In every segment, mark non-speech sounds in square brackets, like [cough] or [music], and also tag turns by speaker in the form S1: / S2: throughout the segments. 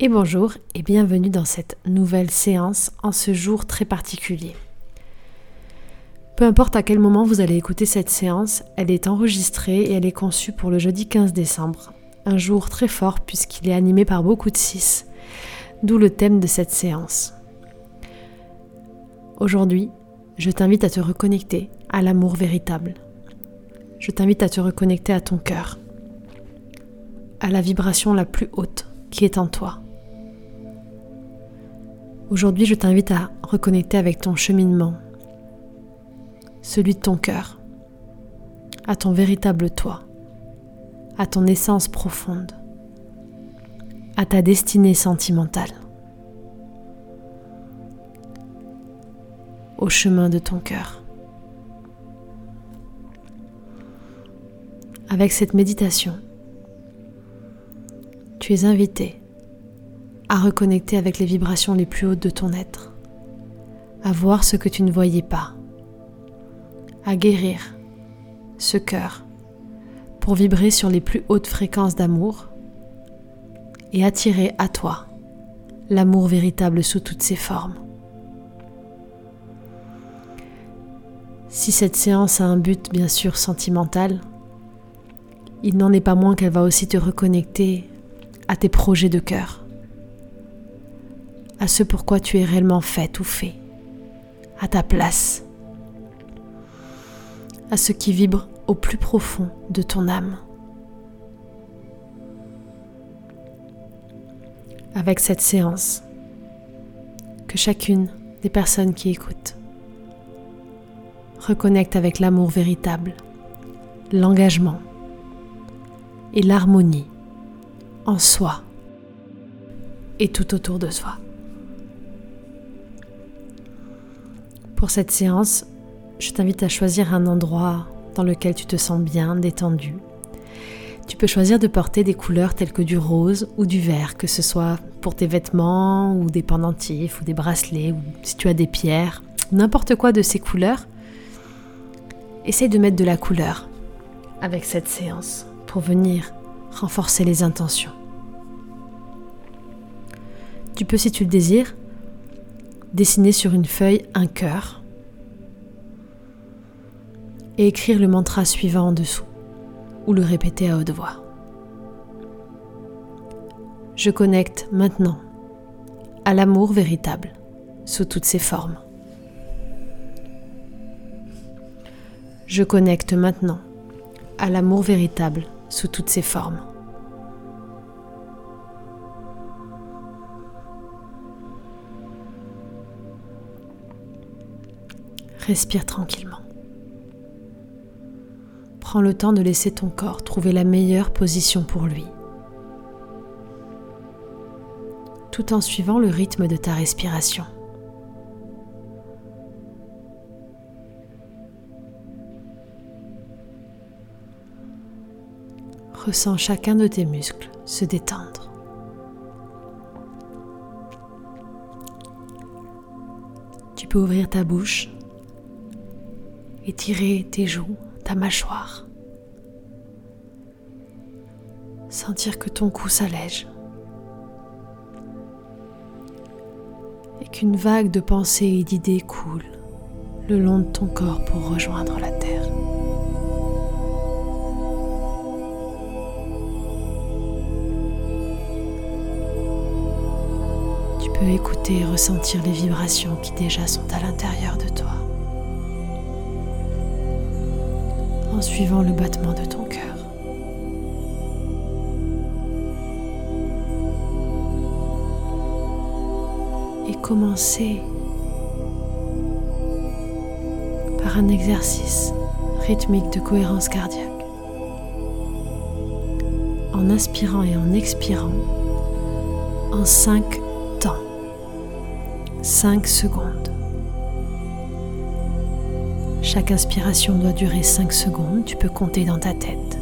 S1: Et bonjour et bienvenue dans cette nouvelle séance en ce jour très particulier. Peu importe à quel moment vous allez écouter cette séance, elle est enregistrée et elle est conçue pour le jeudi 15 décembre, un jour très fort puisqu'il est animé par beaucoup de 6, d'où le thème de cette séance. Aujourd'hui, je t'invite à te reconnecter à l'amour véritable. Je t'invite à te reconnecter à ton cœur, à la vibration la plus haute qui est en toi. Aujourd'hui, je t'invite à reconnecter avec ton cheminement, celui de ton cœur, à ton véritable toi, à ton essence profonde, à ta destinée sentimentale, au chemin de ton cœur. Avec cette méditation, tu es invité à reconnecter avec les vibrations les plus hautes de ton être, à voir ce que tu ne voyais pas, à guérir ce cœur pour vibrer sur les plus hautes fréquences d'amour et attirer à toi l'amour véritable sous toutes ses formes. Si cette séance a un but bien sûr sentimental, il n'en est pas moins qu'elle va aussi te reconnecter à tes projets de cœur à ce pourquoi tu es réellement fait ou fait, à ta place, à ce qui vibre au plus profond de ton âme. Avec cette séance, que chacune des personnes qui écoutent reconnecte avec l'amour véritable, l'engagement et l'harmonie en soi et tout autour de soi. Pour cette séance, je t'invite à choisir un endroit dans lequel tu te sens bien, détendu. Tu peux choisir de porter des couleurs telles que du rose ou du vert, que ce soit pour tes vêtements ou des pendentifs ou des bracelets ou si tu as des pierres, n'importe quoi de ces couleurs. Essaye de mettre de la couleur avec cette séance pour venir renforcer les intentions. Tu peux, si tu le désires, dessiner sur une feuille un cœur et écrire le mantra suivant en dessous ou le répéter à haute voix. Je connecte maintenant à l'amour véritable sous toutes ses formes. Je connecte maintenant à l'amour véritable sous toutes ses formes. Respire tranquillement. Prends le temps de laisser ton corps trouver la meilleure position pour lui, tout en suivant le rythme de ta respiration. Ressens chacun de tes muscles se détendre. Tu peux ouvrir ta bouche étirer tes joues, ta mâchoire. Sentir que ton cou s'allège. Et qu'une vague de pensées et d'idées coule le long de ton corps pour rejoindre la terre. Tu peux écouter et ressentir les vibrations qui déjà sont à l'intérieur de toi. En suivant le battement de ton cœur. Et commencer par un exercice rythmique de cohérence cardiaque. En inspirant et en expirant en 5 temps, 5 secondes. Chaque inspiration doit durer 5 secondes, tu peux compter dans ta tête.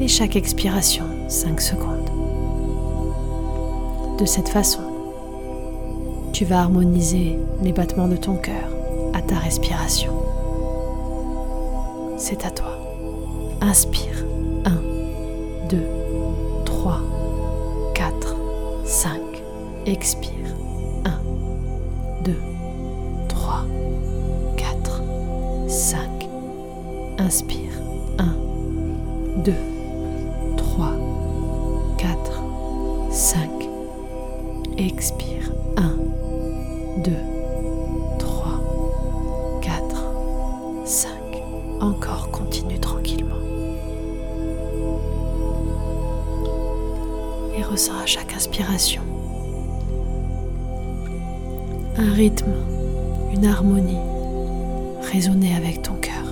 S1: Et chaque expiration, 5 secondes. De cette façon, tu vas harmoniser les battements de ton cœur à ta respiration. C'est à toi. Inspire. 1, 2, 3, 4, 5. Expire. Inspire. 1, 2, 3, 4, 5. Expire. 1, 2, 3, 4, 5. Encore continue tranquillement. Et ressens à chaque inspiration un rythme, une harmonie résonner avec ton cœur.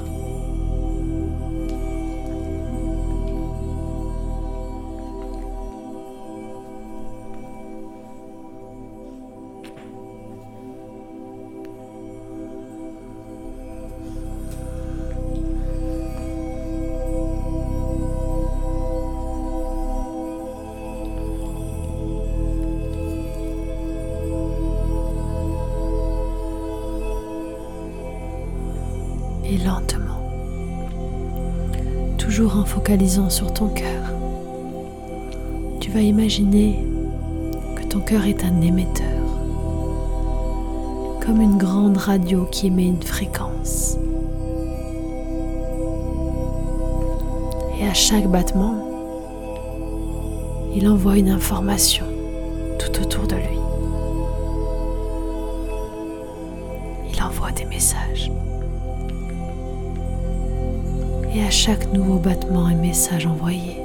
S1: Lentement, toujours en focalisant sur ton cœur. Tu vas imaginer que ton cœur est un émetteur, comme une grande radio qui émet une fréquence. Et à chaque battement, il envoie une information tout autour de lui. Il envoie des messages. Et à chaque nouveau battement et message envoyé,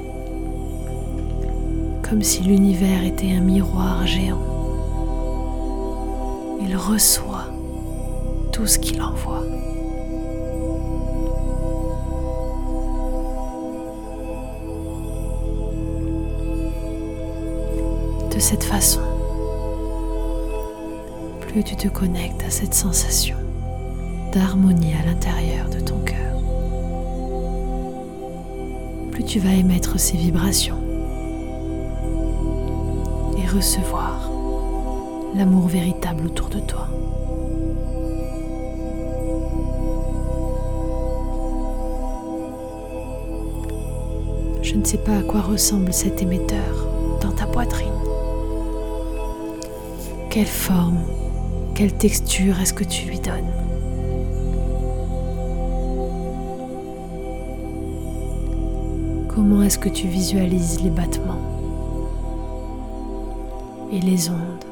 S1: comme si l'univers était un miroir géant, il reçoit tout ce qu'il envoie. De cette façon, plus tu te connectes à cette sensation d'harmonie à l'intérieur de ton cœur, tu vas émettre ces vibrations et recevoir l'amour véritable autour de toi. Je ne sais pas à quoi ressemble cet émetteur dans ta poitrine. Quelle forme, quelle texture est-ce que tu lui donnes? Comment est-ce que tu visualises les battements et les ondes,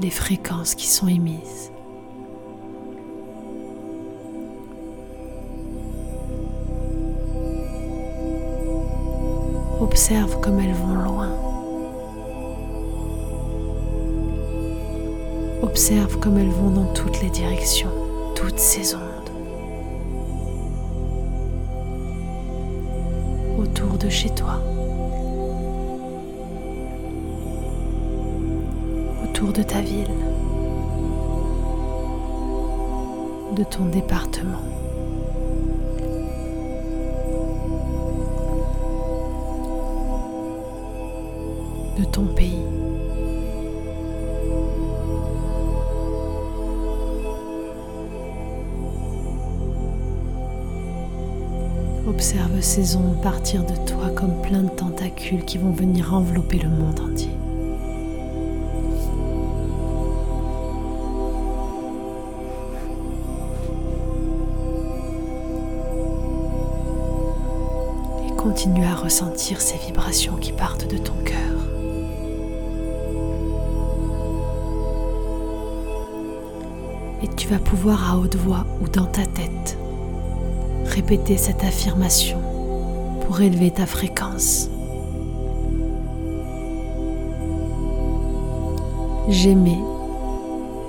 S1: les fréquences qui sont émises? Observe comme elles vont loin. Observe comme elles vont dans toutes les directions, toutes ces ondes. Chez toi. Autour de ta ville. De ton département. de ton pays. Ondes partir de toi comme plein de tentacules qui vont venir envelopper le monde entier. Et continue à ressentir ces vibrations qui partent de ton cœur. et tu vas pouvoir à haute voix ou dans ta tête répéter cette affirmation pour élever ta fréquence. J'aimais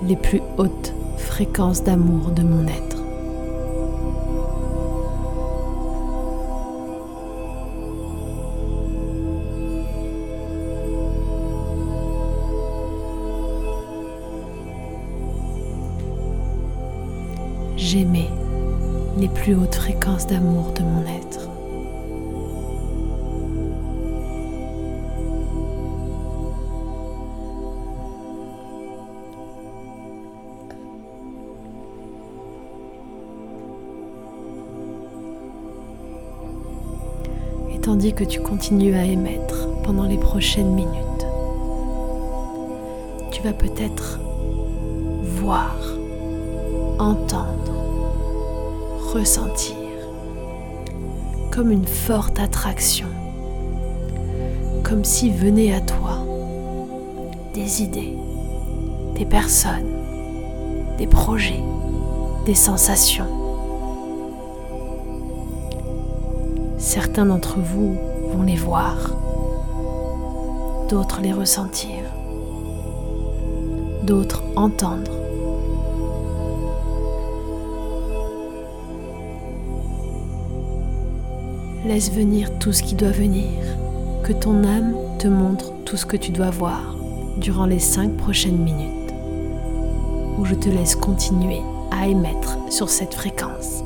S1: les plus hautes fréquences d'amour de mon être. J'aimais les plus hautes fréquences d'amour de mon être. Tandis que tu continues à émettre pendant les prochaines minutes, tu vas peut-être voir, entendre, ressentir comme une forte attraction, comme si venaient à toi des idées, des personnes, des projets, des sensations. Certains d'entre vous vont les voir, d'autres les ressentir, d'autres entendre. Laisse venir tout ce qui doit venir, que ton âme te montre tout ce que tu dois voir durant les cinq prochaines minutes, où je te laisse continuer à émettre sur cette fréquence.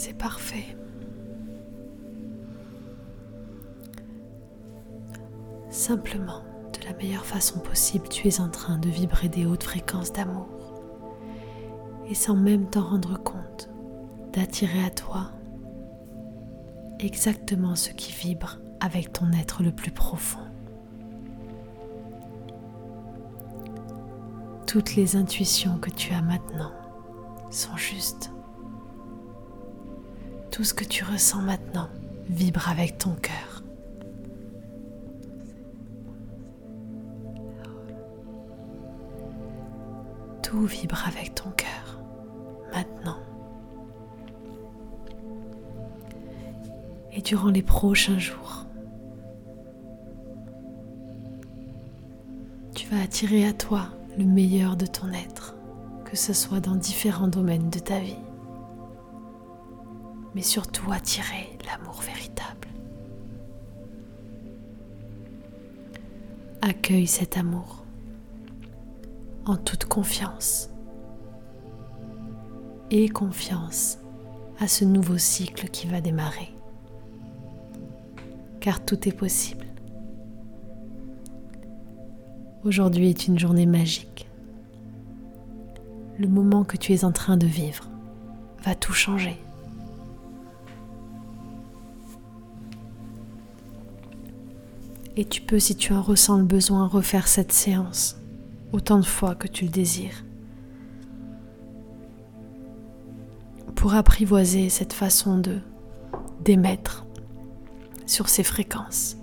S1: C'est parfait. Simplement, de la meilleure façon possible, tu es en train de vibrer des hautes fréquences d'amour. Et sans même t'en rendre compte, d'attirer à toi exactement ce qui vibre avec ton être le plus profond. Toutes les intuitions que tu as maintenant sont justes. Tout ce que tu ressens maintenant vibre avec ton cœur. Tout vibre avec ton cœur maintenant. et durant les prochains jours. Tu vas attirer à toi le meilleur de ton être, que ce soit dans différents domaines de ta vie, mais surtout attirer l'amour véritable. Accueille cet amour en toute confiance et confiance à ce nouveau cycle qui va démarrer. Car tout est possible. Aujourd'hui est une journée magique. Le moment que tu es en train de vivre va tout changer. Et tu peux, si tu en ressens le besoin, refaire cette séance autant de fois que tu le désires. Pour apprivoiser cette façon de d'émettre sur ces fréquences.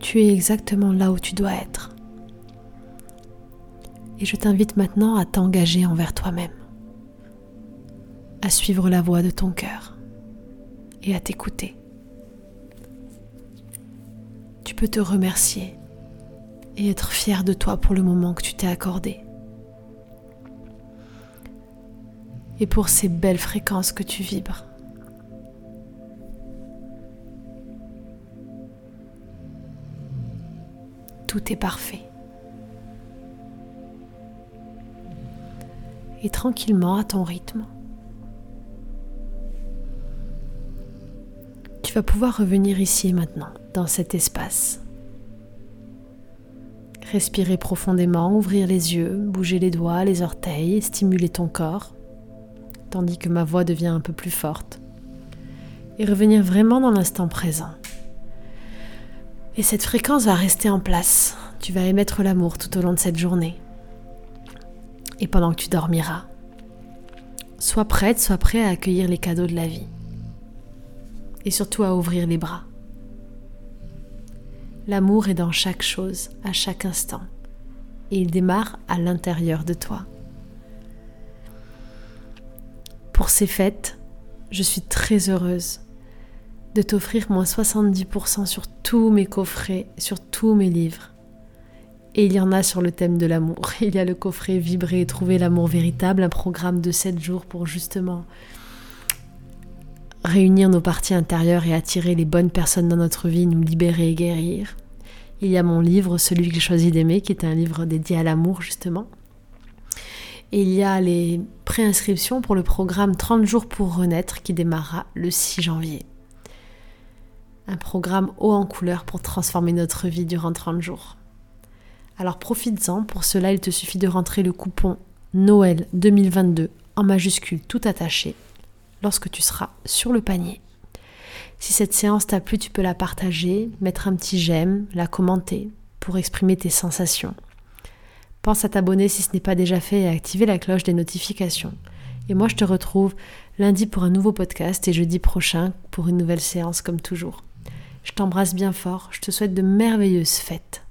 S1: Tu es exactement là où tu dois être. Et je t'invite maintenant à t'engager envers toi-même, à suivre la voix de ton cœur et à t'écouter. Tu peux te remercier et être fier de toi pour le moment que tu t'es accordé. Et pour ces belles fréquences que tu vibres. Tout est parfait. Et tranquillement à ton rythme, tu vas pouvoir revenir ici maintenant, dans cet espace. Respirer profondément, ouvrir les yeux, bouger les doigts, les orteils, stimuler ton corps, tandis que ma voix devient un peu plus forte. Et revenir vraiment dans l'instant présent. Et cette fréquence va rester en place. Tu vas émettre l'amour tout au long de cette journée. Et pendant que tu dormiras, sois prête, sois prêt à accueillir les cadeaux de la vie et surtout à ouvrir les bras. L'amour est dans chaque chose, à chaque instant, et il démarre à l'intérieur de toi. Pour ces fêtes, je suis très heureuse de t'offrir moins 70% sur tous mes coffrets, sur tous mes livres. Et il y en a sur le thème de l'amour. [laughs] Il y a le coffret Vibrer et trouver l'amour véritable, un programme de 7 jours pour justement réunir nos parties intérieures et attirer les bonnes personnes dans notre vie, nous libérer et guérir. Il y a mon livre, celui que j'ai choisi d'aimer, qui est un livre dédié à l'amour justement. Et il y a les préinscriptions pour le programme 30 jours pour renaître qui démarrera le 6 janvier. Un programme haut en couleur pour transformer notre vie durant 30 jours. Alors profites-en, pour cela il te suffit de rentrer le coupon Noël 2022 en majuscule tout attaché lorsque tu seras sur le panier. Si cette séance t'a plu, tu peux la partager, mettre un petit j'aime, la commenter pour exprimer tes sensations. Pense à t'abonner si ce n'est pas déjà fait et à activer la cloche des notifications. Et moi, je te retrouve lundi pour un nouveau podcast et jeudi prochain pour une nouvelle séance comme toujours. Je t'embrasse bien fort, je te souhaite de merveilleuses fêtes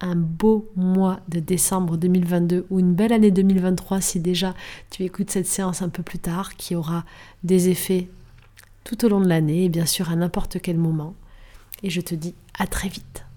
S1: un beau mois de décembre 2022 ou une belle année 2023 si déjà tu écoutes cette séance un peu plus tard qui aura des effets tout au long de l'année et bien sûr à n'importe quel moment. Et je te dis à très vite.